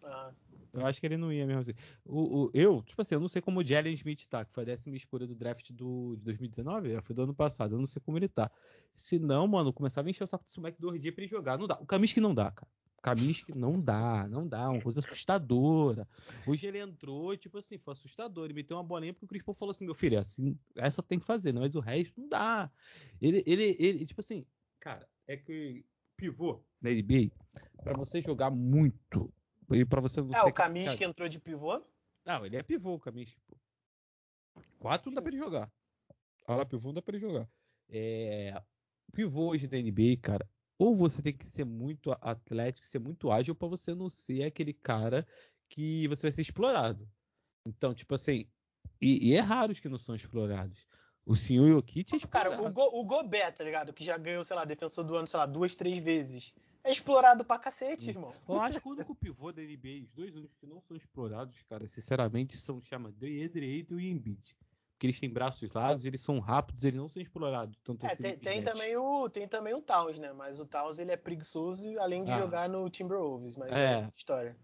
Ah, Eu acho que ele não ia mesmo assim. O, o- eu, tipo assim, eu não sei como o Jalen Smith tá, que foi a décima escolha do draft do, de 2019, é, foi do ano passado, eu não sei como ele tá. Se não, mano, começava a encher o saco desse moleque dois dias pra ele jogar. Não dá. O Kaminsky não dá, cara. Kaminsky não dá, não dá, uma coisa assustadora. Hoje ele entrou, tipo assim, foi assustador. Ele meteu uma bolinha porque o Cris Paul falou assim, meu filho, assim, essa tem que fazer, mas o resto não dá. Ele, ele, ele, tipo assim, cara, é que pivô na NBA, pra você jogar muito, e pra você não É, o Kaminsky cara, entrou de pivô. não, ele é pivô, o Kaminsky, pô. Quatro não dá pra ele jogar. Ala pivô não dá pra ele jogar. É, pivô hoje da NBA, cara, ou você tem que ser muito atlético, ser muito ágil pra você não ser aquele cara que você vai ser explorado. Então, tipo assim, e, e é raro os que não são explorados. O senhor Jokic é explorado. Cara, o, Go, o Gobert, tá ligado? Que já ganhou, sei lá, defensor do ano, sei lá, duas, três vezes. É explorado pra cacete, irmão. Eu acho que o único pivô da NBA, os dois únicos que não são explorados, cara, sinceramente, são chama Ayton e Embiid. Porque eles têm braços largos, eles são rápidos, eles não são explorados. Tanto É, assim tem, tem também o, tem também o Towns, né? Mas o Towns ele é preguiçoso além de Ah. jogar no Timberwolves, mas É. é história.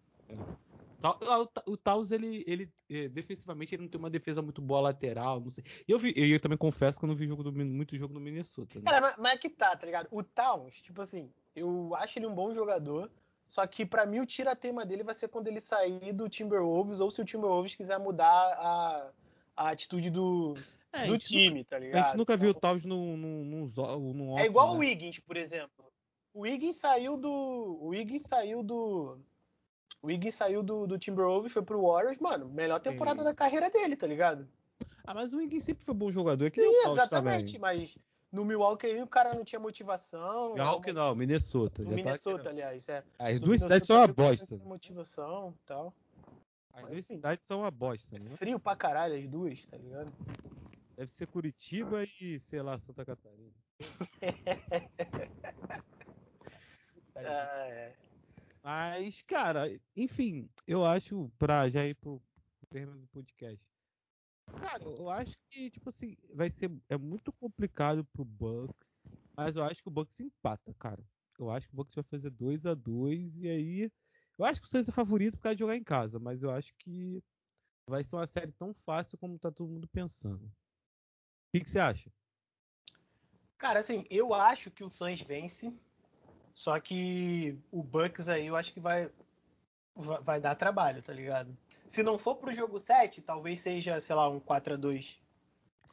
Ta- ah, O, o Taus, ele, ele eh, defensivamente, ele não tem uma defesa muito boa lateral, não sei. E eu, vi, eu também confesso que eu não vi jogo do, muito jogo no Minnesota. né? Cara, mas, mas é que tá, tá ligado? O Towns, tipo assim, eu acho ele um bom jogador, só que pra mim o tira-tema dele vai ser quando ele sair do Timberwolves ou se o Timberwolves quiser mudar a, a atitude do, É, do time, tá ligado? A gente nunca viu o Taus num, num, É igual né? o Wiggins, por exemplo. O Wiggins saiu do. O Wiggins saiu do. O Wiggins saiu do, do Timberwolves, foi pro Warriors, mano. Melhor temporada Sim. da carreira dele, tá ligado? Ah, mas o Wiggins sempre foi bom jogador, é que nem Sim, o Taus exatamente. também. Mas no Milwaukee aí o cara não tinha motivação. Milwaukee não, Minnesota. No tá Minnesota, querendo- aliás. É. As No duas Minnesota cidades são uma bosta. Motivação tal. As Mas duas assim, cidades são uma bosta, né? Frio pra caralho as duas, tá ligado? Deve ser Curitiba e, sei lá, Santa Catarina. *laughs* Ah, é. Mas, cara, enfim, eu acho, pra já ir pro termo do podcast. Cara, eu acho que, tipo assim, vai ser. É muito complicado pro Bucks. Mas eu acho que o Bucks empata, cara. Eu acho que o Bucks vai fazer 2 a 2 e aí. Eu acho que o Suns é favorito por causa de jogar em casa, mas eu acho que vai ser uma série tão fácil como tá todo mundo pensando. O que, que você acha? Cara, assim, eu acho que o Suns vence. Só que o Bucks aí eu acho que vai, vai, vai dar trabalho, tá ligado? Se não for pro jogo 7, talvez seja, sei lá, um 4 a 2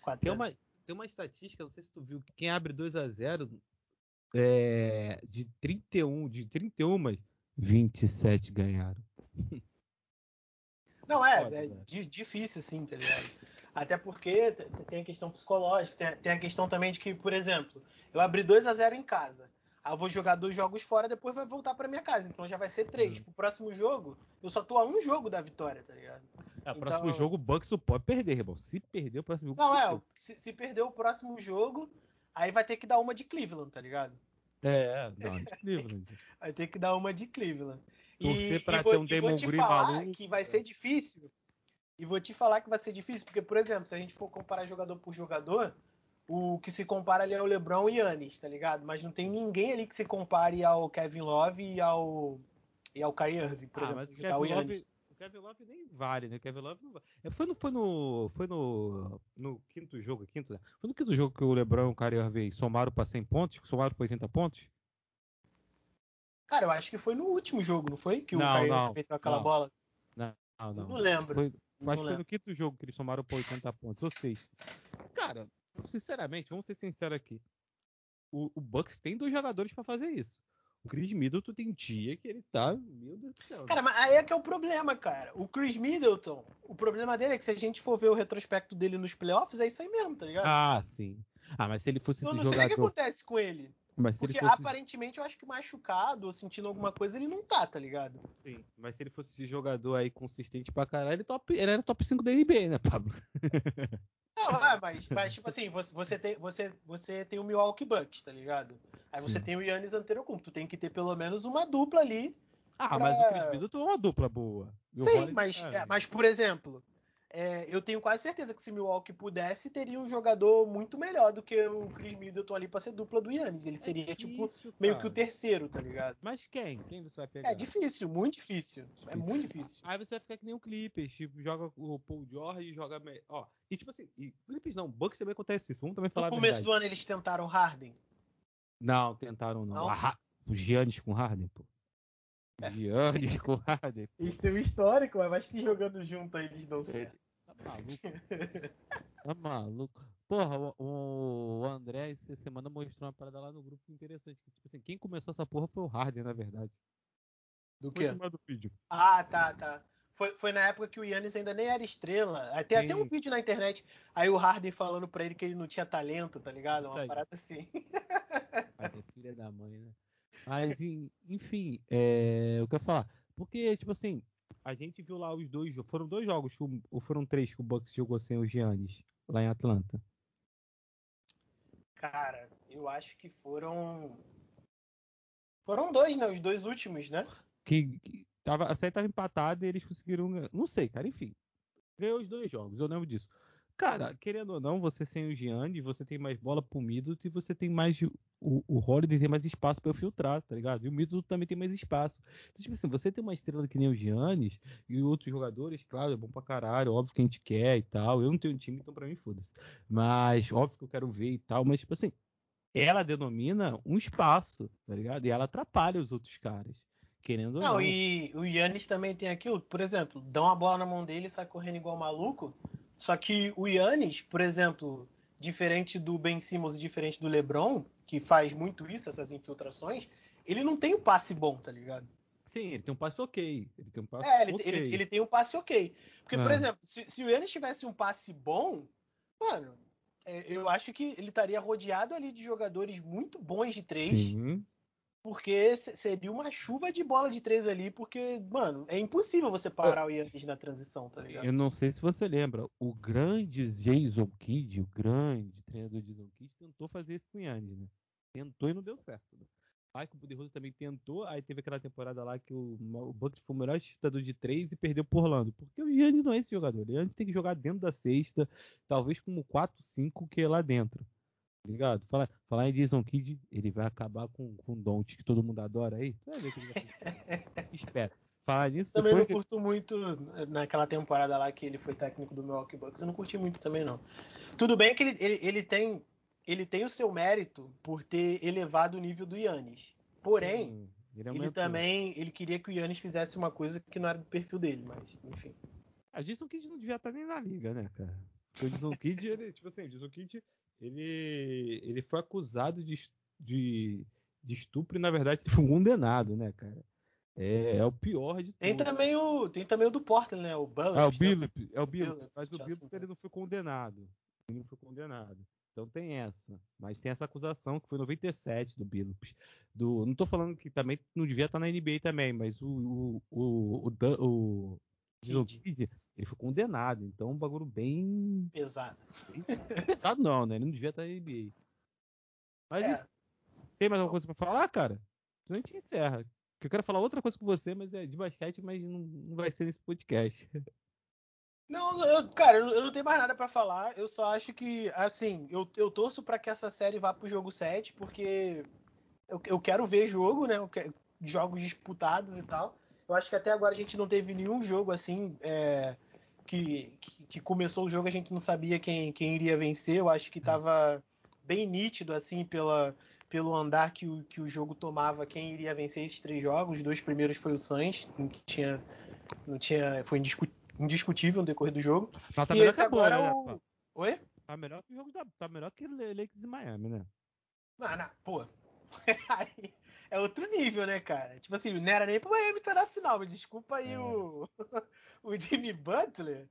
4 Tem uma, tem uma estatística, não sei se tu viu, que quem abre 2 a 0 é, de 31, de 31, mas 27 ganharam. Não, é, é di- difícil, sim, tá ligado? Até porque tem a questão psicológica, tem a, tem a questão também de que, por exemplo, eu abri 2 a 0 em casa. Aí eu vou jogar dois jogos fora, depois vai voltar pra minha casa. Então já vai ser três. Uhum. Pro próximo jogo, eu só tô a um jogo da vitória, tá ligado? É, o próximo Então- jogo o Bucks não pode perder, irmão. Se perder o próximo jogo. Não, é, se, se perder o próximo jogo, aí vai ter que dar uma de Cleveland, tá ligado? É, não, de Cleveland. *laughs* Vai ter que dar uma de Cleveland. Torcer pra vou, ter um e vou Damon te Green falar maluco, que vai ser difícil. E vou te falar que vai ser difícil, porque, por exemplo, se a gente for comparar jogador por jogador, o que se compara ali é o LeBron e Yannis, tá ligado? Mas não tem ninguém ali que se compare ao Kevin Love e ao e ao Kyrie Irving, por Ah, exemplo. mas o o Kevin. Love, o Kevin Love nem vale, né? O Kevin Love não vale. É, Foi no, foi no, foi no, no quinto jogo, quinto, né? Foi no quinto jogo que o LeBron e o Kyrie Irving somaram pra 100 pontos, somaram pra 80 pontos? Cara, eu acho que foi no último jogo, não foi? Que o Não, Kyrie não, meteu aquela não. bola. Não, não. Não lembro. Foi, Não acho que foi no quinto jogo que eles somaram pra 80 pontos, ou seja. Cara, sinceramente, vamos ser sinceros aqui. O, o Bucks tem dois jogadores pra fazer isso. O Chris Middleton tem dia que ele tá, meu Deus do céu. né? Cara, mas aí é que é o problema, cara. O Chris Middleton, o problema dele é que se a gente for ver o retrospecto dele nos playoffs, é isso aí mesmo, tá ligado? Ah, sim. Ah, mas se ele fosse eu esse não sei o que jogador. acontece com ele. Mas se Porque ele fosse. aparentemente eu acho que machucado ou sentindo alguma coisa ele não tá, tá ligado? Sim, mas se ele fosse esse jogador aí consistente pra caralho, ele, top, ele era top 5 da NBA, né, Pablo? *laughs* Não, é, mas, mas tipo assim, você, você, tem, você, você tem o Milwaukee Bucks, tá ligado? Aí você Sim. tem o Yannis Antetokounmpo, tu tem que ter pelo menos uma dupla ali. Ah, Pra- mas o Chris Middleton é uma dupla boa. Sim, mas, ah, é, mas por exemplo, é, eu tenho quase certeza que se Milwaukee pudesse, teria um jogador muito melhor do que o Chris Middleton ali pra ser dupla do Yannis. Ele seria, tipo, difícil, meio que o terceiro, tá ligado? Mas quem? Quem você vai pegar? É difícil, muito difícil. É muito difícil. Aí você vai ficar que nem o Clippers, tipo, joga o Paul George e joga. Ó, e tipo assim, e Clippers não, Bucks também acontece isso. Vamos também falar No a começo verdade. do ano eles tentaram Harden. Não, tentaram não. Não? A Ra- O Giannis com Harden, pô. É. Giannis com Harden. Isso tem um histórico, mas acho que jogando junto aí eles dão certo. Tá maluco? Tá maluco? Porra, o, o André essa semana mostrou uma parada lá no grupo interessante. que, Tipo assim, quem começou essa porra foi o Harden, na verdade. Do chamado do vídeo. Ah, tá, tá. Foi, foi na época que o Yannis ainda nem era estrela. Tem até Sim. um vídeo na internet. Aí o Harden falando pra ele que ele não tinha talento, tá ligado? Isso Uma aí. parada assim. Pai é filha da mãe, né? Mas, enfim, é, eu quero falar. Porque, tipo assim, a gente viu lá os dois jogos. Foram dois jogos, ou foram três que o Bucks jogou sem o Giannis, lá em Atlanta. Cara, eu acho que foram. Foram dois, né? Os dois últimos, né? Que, que tava, a série tava empatada e eles conseguiram. Não sei, cara, enfim. Ganhou os dois jogos, eu lembro disso. Cara, querendo ou não, você sem o Giannis, você tem mais bola pro Middleton e você tem mais. O, o Holiday tem mais espaço pra filtrar, tá ligado? E o Middleton também tem mais espaço. Então, tipo assim, você tem uma estrela que nem o Giannis e outros jogadores, claro, é bom pra caralho, óbvio que a gente quer e tal. Eu não tenho time, então pra mim foda-se. Mas, óbvio que eu quero ver e tal, mas, tipo assim, ela denomina um espaço, tá ligado? E ela atrapalha os outros caras, querendo ou não. Não, e o Yannis também tem aquilo, por exemplo, dá uma bola na mão dele e sai correndo igual maluco. Só que o Yannis, por exemplo, diferente do Ben Simmons e diferente do LeBron, que faz muito isso, essas infiltrações, ele não tem um passe bom, tá ligado? Sim, ele tem um passe ok. Ele tem um passe É, ele, ok. ele, ele tem um passe ok. Porque, por É. exemplo, se, se o Yannis tivesse um passe bom, mano, é, eu acho que ele estaria rodeado ali de jogadores muito bons de três. Sim. Porque seria uma chuva de bola de três ali, porque, mano, é impossível você parar o Yannis na transição, tá ligado? Eu não sei se você lembra, o grande Jason Kidd, o grande treinador de Jason Kidd, tentou fazer isso com o Yannis, né? Tentou e não deu certo. Né? Michael Budenholzer também tentou, aí teve aquela temporada lá que o, o Bucks foi o melhor chutador de três e perdeu por Orlando. Porque o Yannis não é esse jogador. O Yannis tem que jogar dentro da cesta, talvez como 4-5 que é lá dentro. Tá ligado? Falar, falar em Jason Kidd, ele vai acabar com, com o Don't que todo mundo adora aí. Que *laughs* Espera. Falar nisso. Também não curto muito naquela temporada lá que ele foi técnico do Milwaukee Bucks. Eu não curti muito também, não. Tudo bem que ele, ele, ele tem ele tem o seu mérito por ter elevado o nível do Yannis. Porém, Sim, ele, ele também ele queria que o Yannis fizesse uma coisa que não era do perfil dele, mas enfim. A Jason Kidd não devia estar nem na liga, né, cara? Porque o Jason Kidd, ele, tipo assim, o Jason Kidd, ele, ele foi acusado de, de, de estupro e na verdade foi *laughs* condenado, né, cara? É, é, o pior de tem Também o, tem também o do Portland, né? O Bullock. É o Billup, né? é o Billup, mas o Billup ele não foi condenado. Ele não foi condenado. Então tem essa. Mas tem essa acusação que foi 97 do Billups. Do, não tô falando que também não devia estar na NBA também, mas o, o, o, o, o Kid, ele foi condenado. Então um bagulho bem. Pesado. Pesado não, né? Ele não devia estar na NBA. Mas é. isso, tem mais alguma coisa pra falar, cara? Senão a gente encerra. Eu quero falar outra coisa com você, mas é de basquete, mas não, não vai ser nesse podcast. *laughs* Não, eu, cara, eu não tenho mais nada para falar. Eu só acho que, assim, eu, eu torço para que essa série vá pro jogo 7, porque eu, eu quero ver jogo, né? Quero, jogos disputados e tal. Eu acho que até agora a gente não teve nenhum jogo assim é, que, que, que, começou o jogo a gente não sabia quem, quem iria vencer. Eu acho que tava bem nítido assim pela, pelo andar que o, que o jogo tomava quem iria vencer esses três jogos. Os dois primeiros foi o Sainz, que tinha não tinha foi indiscutível no decorrer do jogo. Mas tá e esse agora né, o... Oi? Tá melhor que o jogo da... Tá melhor que Lakers e Miami, né? Não, não, pô. *laughs* é outro nível, né, cara? Tipo assim, não era nem pro Miami estar na final, mas desculpa aí é. o... *laughs* o Jimmy Butler.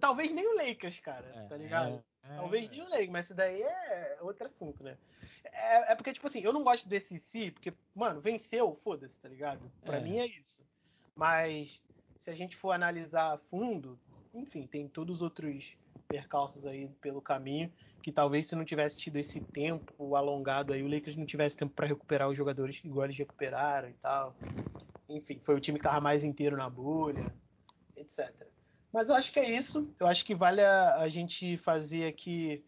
Talvez nem o Lakers, cara, é, tá ligado? É, Talvez nem o Lakers, mas isso daí é outro assunto, né? É, é, porque, tipo assim, eu não gosto desse si, porque, mano, venceu, foda-se, tá ligado? Pra é. mim é isso. Mas se a gente for analisar a fundo, enfim, tem todos os outros percalços aí pelo caminho que talvez se não tivesse tido esse tempo alongado aí, o Lakers não tivesse tempo para recuperar os jogadores igual eles recuperaram e tal. Enfim, foi o time que estava mais inteiro na bolha, etc. Mas eu acho que é isso. Eu acho que vale a, a gente fazer aqui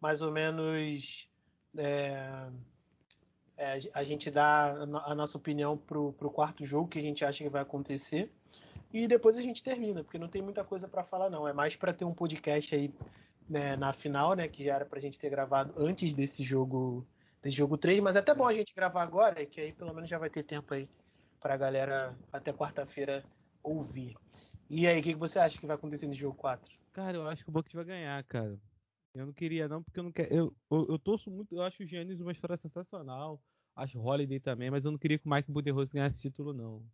mais ou menos é, é, a gente dar a nossa opinião pro, pro quarto jogo que a gente acha que vai acontecer e depois a gente termina, porque não tem muita coisa para falar não. É mais para ter um podcast aí né, na final, né, que já era pra gente ter gravado antes desse jogo, desse jogo 3, mas é até bom a gente gravar agora, que aí pelo menos já vai ter tempo aí pra galera até quarta-feira ouvir. E aí, o que, que, você acha que vai acontecer nesse jogo 4? Cara, eu acho que o Bucks vai ganhar, cara. Eu não queria não, porque eu não quero. Eu, eu, eu torço muito, eu acho o Giannis uma história sensacional. Acho o Holiday também, mas eu não queria que o Mike Budenholzer ganhasse título, não.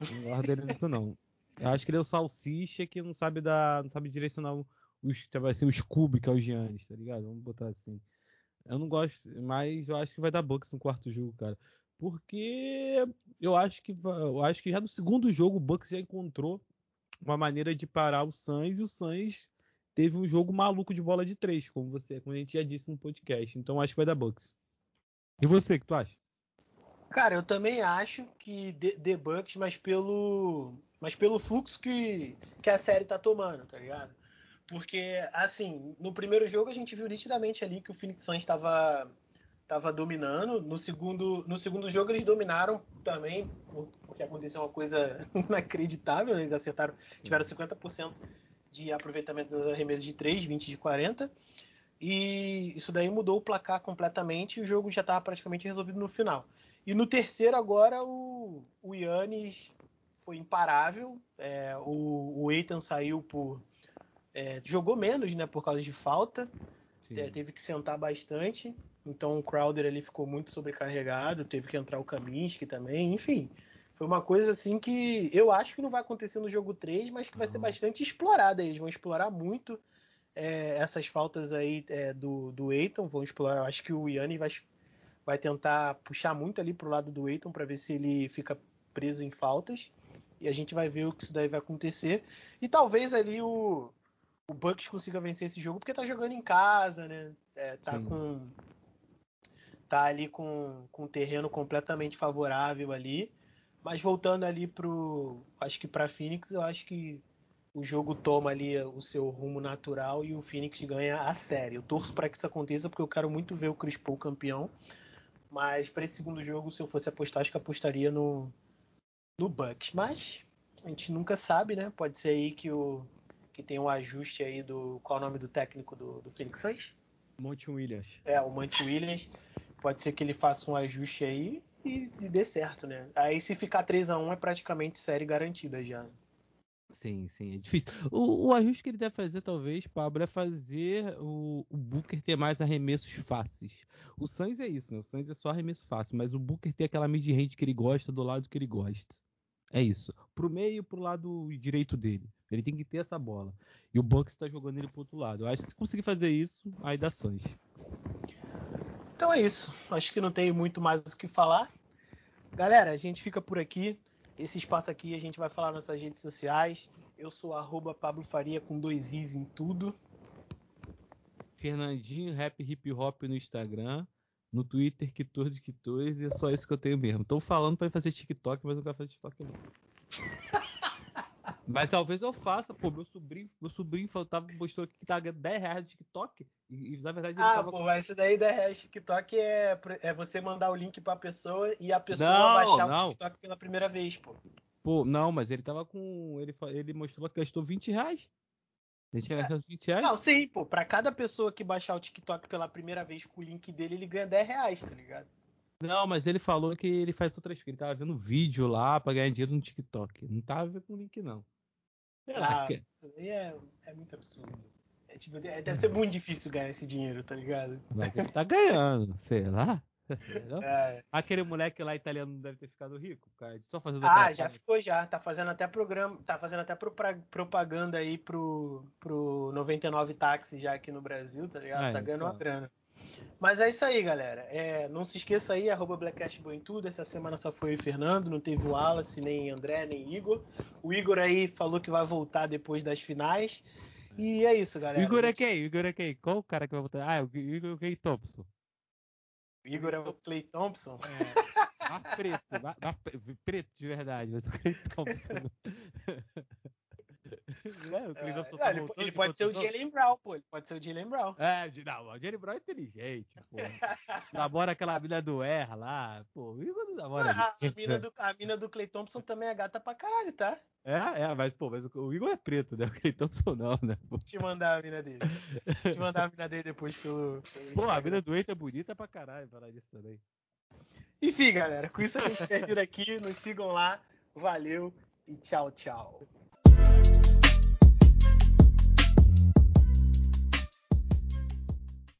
Não gosto dele muito, não. Eu acho que ele é o salsicha que não sabe dar, não sabe direcionar os, vai ser o Scooby, que é o Giannis, tá ligado? Vamos botar assim. Eu não gosto, mas eu acho que vai dar Bucks no quarto jogo, cara. Porque eu acho que eu acho que já no segundo jogo o Bucks já encontrou uma maneira de parar o Suns e o Suns teve um jogo maluco de bola de três, como você, como a gente já disse no podcast. Então acho que vai dar Bucks. E você, o que tu acha? Cara, eu também acho que The Bucks, mas pelo mas pelo fluxo que, que a série tá tomando, tá ligado? Porque, assim, no primeiro jogo a gente viu nitidamente ali que o Phoenix Suns estava tava dominando. No segundo, no segundo jogo eles dominaram também, porque aconteceu uma coisa *laughs* inacreditável. Eles acertaram, tiveram 50% de aproveitamento das arremessas de 3, 20 de 40. E isso daí mudou o placar completamente e o jogo já estava praticamente resolvido no final. E no terceiro agora o, o Yannis foi imparável. É, o, o Eitan saiu por. É, jogou menos, né? Por causa de falta. É, teve que sentar bastante. Então o Crowder ali ficou muito sobrecarregado. Teve que entrar o Kaminsky também. Enfim, foi uma coisa assim que eu acho que não vai acontecer no jogo 3, mas que vai ser bastante explorada. Eles vão explorar muito é, essas faltas aí é, do, do Eiton. Vão explorar. Eu acho que o Yanni vai, vai tentar puxar muito ali pro lado do Eiton para ver se ele fica preso em faltas. E a gente vai ver o que isso daí vai acontecer. E talvez ali o, o Bucks consiga vencer esse jogo porque tá jogando em casa, né? É, tá Sim. com tá ali com, com um terreno completamente favorável ali. Mas voltando ali pro. Acho que para Phoenix, eu acho que o jogo toma ali o seu rumo natural e o Phoenix ganha a série. Eu torço para que isso aconteça porque eu quero muito ver o Chris Paul campeão. Mas para esse segundo jogo, se eu fosse apostar, acho que apostaria no, no Bucks. Mas a gente nunca sabe, né? Pode ser aí que o que tem um ajuste aí do qual é o nome do técnico do, do Phoenix Suns? Monte Williams. É, o Monte Williams. Pode ser que ele faça um ajuste aí e, e dê certo, né? Aí se ficar 3 a 1 é praticamente série garantida já. Sim, sim, é difícil. O, o, ajuste que ele deve fazer, talvez, Pablo, é fazer o, o, Booker ter mais arremessos fáceis. O Suns é isso, né? O Suns é só arremesso fácil, mas o Booker tem aquela mid-range que ele gosta do lado que ele gosta. É isso. Pro meio e pro lado direito dele. Ele tem que ter essa bola. E o Bucks está jogando ele pro outro lado. Eu acho que se conseguir fazer isso, aí dá Suns. Então é isso. Acho que não tem muito mais o que falar. Galera, a gente fica por aqui. Esse espaço aqui a gente vai falar nas nossas redes sociais. Eu sou arroba Pablo Faria com dois Is em tudo. Fernandinho Rap Hip Hop no Instagram. No Twitter, Quitor Quitores, e é só isso que eu tenho mesmo. Tô falando para fazer TikTok, mas não quero fazer TikTok não. Mas talvez eu faça, pô, meu sobrinho, meu sobrinho tava, mostrou aqui que tá 10 reais no TikTok. E, na verdade ele Ah, tava pô, mas isso daí 10 reais no TikTok é, é você mandar o link pra pessoa e a pessoa não, baixar não. o TikTok pela primeira vez, pô. Pô, não, mas ele tava com. Ele, ele mostrou que gastou 20 reais. A gente gastou 20 reais? Não, sim, pô. Pra cada pessoa que baixar o TikTok pela primeira vez com o link dele, ele ganha 10 reais, tá ligado? Não, mas ele falou que ele faz outras coisas. Ele tava vendo vídeo lá pra ganhar dinheiro no TikTok. Não tava vendo com o link, não. Ah, isso aí é, é muito absurdo. É, tipo, é, deve ser muito difícil ganhar esse dinheiro, tá ligado? Mas ele tá ganhando, sei lá. *laughs* É. Aquele moleque lá italiano deve ter ficado rico, cara. Só fazendo Ah, já ficou já. Tá fazendo até programa, tá fazendo até propaganda aí pro, pro 99 táxi já aqui no Brasil, tá ligado? Ah, tá ganhando então. uma grana. Mas é isso aí, galera. É, não se esqueça aí, arroba Blackcast em tudo. Essa semana só foi o Fernando, não teve o Wallace, nem André, nem Igor. O Igor aí falou que vai voltar depois das finais. E é isso, galera. O Igor é quem? O Igor é quem? Qual o cara que vai voltar? Ah, o Igor é o Clay Thompson. O Igor é o Clay Thompson? É. preto, preto de verdade, mas o Clay Thompson. *laughs* *laughs* É, o Cleveland é, tá ele, ele pode ser o Jalen Brown, pô. Ele pode ser o Jalen Brown. É, não, o Jalen Brown é inteligente, pô. namora aquela mina do R lá, pô. Não namora. Ah, a, mina do, a mina do Clay Thompson também é gata pra caralho, tá? É, é, mas, pô, mas o Igor é preto, né? O Clay Thompson não, né? Pô. Te mandar a mina dele. Te mandar a mina dele depois pelo. pelo pô, a mina do Eita é bonita pra caralho, falar disso também. Enfim, galera, com isso a gente termina aqui. Nos sigam lá. Valeu e tchau, tchau.